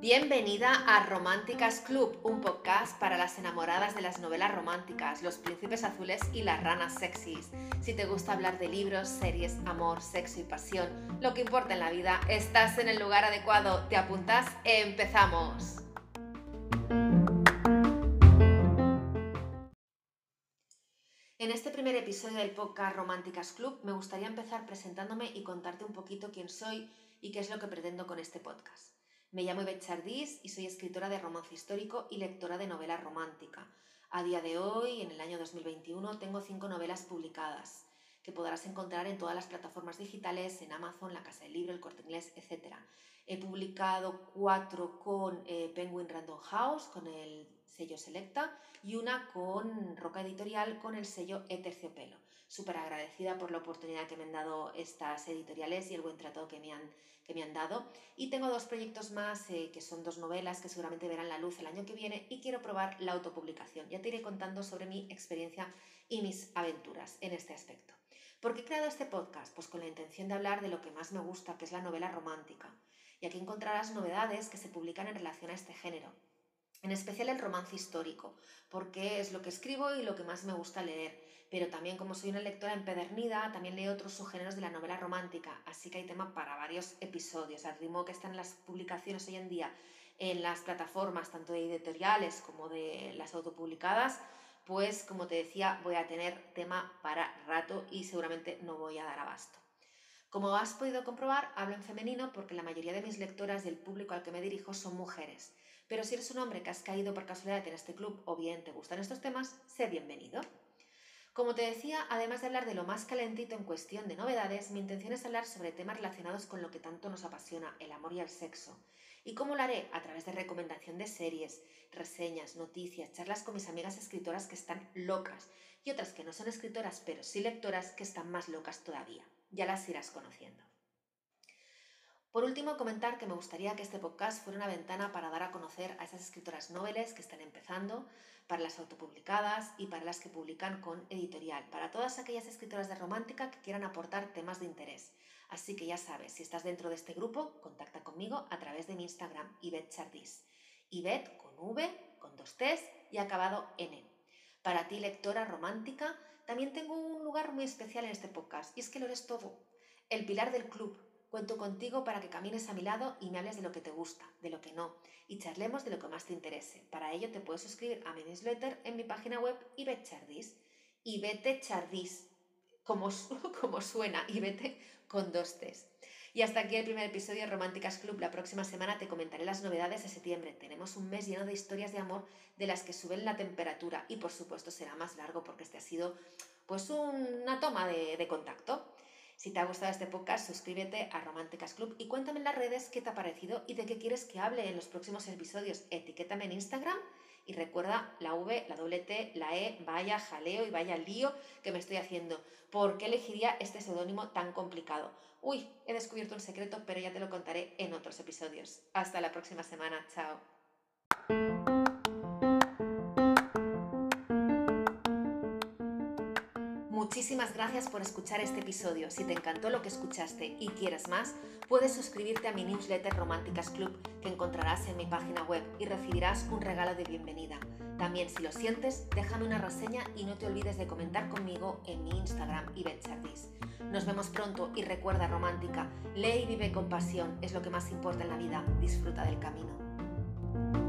Bienvenida a Románticas Club, un podcast para las enamoradas de las novelas románticas, los príncipes azules y las ranas sexys. Si te gusta hablar de libros, series, amor, sexo y pasión, lo que importa en la vida, estás en el lugar adecuado. ¿Te apuntas? ¡Empezamos! En este primer episodio del podcast Románticas Club me gustaría empezar presentándome y contarte un poquito quién soy y qué es lo que pretendo con este podcast. Me llamo Ivette y soy escritora de romance histórico y lectora de novela romántica. A día de hoy, en el año 2021, tengo cinco novelas publicadas que podrás encontrar en todas las plataformas digitales, en Amazon, La Casa del Libro, El Corte Inglés, etc. He publicado cuatro con eh, Penguin Random House, con el sello Selecta, y una con Roca Editorial, con el sello Eterciopelo. Súper agradecida por la oportunidad que me han dado estas editoriales y el buen trato que me han que me han dado. Y tengo dos proyectos más, eh, que son dos novelas que seguramente verán la luz el año que viene y quiero probar la autopublicación. Ya te iré contando sobre mi experiencia y mis aventuras en este aspecto. ¿Por qué he creado este podcast? Pues con la intención de hablar de lo que más me gusta, que es la novela romántica. Y aquí encontrarás novedades que se publican en relación a este género. En especial el romance histórico, porque es lo que escribo y lo que más me gusta leer pero también como soy una lectora empedernida, también leo otros subgéneros de la novela romántica, así que hay tema para varios episodios. Al ritmo que están las publicaciones hoy en día en las plataformas, tanto de editoriales como de las autopublicadas, pues como te decía, voy a tener tema para rato y seguramente no voy a dar abasto. Como has podido comprobar, hablo en femenino porque la mayoría de mis lectoras y el público al que me dirijo son mujeres. Pero si eres un hombre que has caído por casualidad en este club o bien te gustan estos temas, sé bienvenido. Como te decía, además de hablar de lo más calentito en cuestión de novedades, mi intención es hablar sobre temas relacionados con lo que tanto nos apasiona, el amor y el sexo. ¿Y cómo lo haré? A través de recomendación de series, reseñas, noticias, charlas con mis amigas escritoras que están locas y otras que no son escritoras pero sí lectoras que están más locas todavía. Ya las irás conociendo. Por último, comentar que me gustaría que este podcast fuera una ventana para dar a conocer a esas escritoras noveles que están empezando, para las autopublicadas y para las que publican con editorial, para todas aquellas escritoras de romántica que quieran aportar temas de interés. Así que ya sabes, si estás dentro de este grupo, contacta conmigo a través de mi Instagram, Ivette Chardis. Ivette con V, con dos T's y acabado N. Para ti, lectora romántica, también tengo un lugar muy especial en este podcast y es que lo eres todo. El pilar del club, Cuento contigo para que camines a mi lado y me hables de lo que te gusta, de lo que no, y charlemos de lo que más te interese. Para ello te puedes suscribir a mi newsletter en mi página web Chardis. Y vete Chardis, como, como suena, y vete con dos T's. Y hasta aquí el primer episodio de Románticas Club. La próxima semana te comentaré las novedades de septiembre. Tenemos un mes lleno de historias de amor de las que suben la temperatura y por supuesto será más largo porque este ha sido pues una toma de, de contacto. Si te ha gustado este podcast, suscríbete a Románticas Club y cuéntame en las redes qué te ha parecido y de qué quieres que hable en los próximos episodios. Etiquétame en Instagram y recuerda la V, la doble T, la E, vaya jaleo y vaya lío que me estoy haciendo. ¿Por qué elegiría este seudónimo tan complicado? Uy, he descubierto un secreto, pero ya te lo contaré en otros episodios. Hasta la próxima semana. Chao. Muchísimas gracias por escuchar este episodio. Si te encantó lo que escuchaste y quieres más, puedes suscribirte a mi newsletter Románticas Club que encontrarás en mi página web y recibirás un regalo de bienvenida. También si lo sientes, déjame una reseña y no te olvides de comentar conmigo en mi Instagram y Nos vemos pronto y recuerda romántica, lee y vive con pasión, es lo que más importa en la vida, disfruta del camino.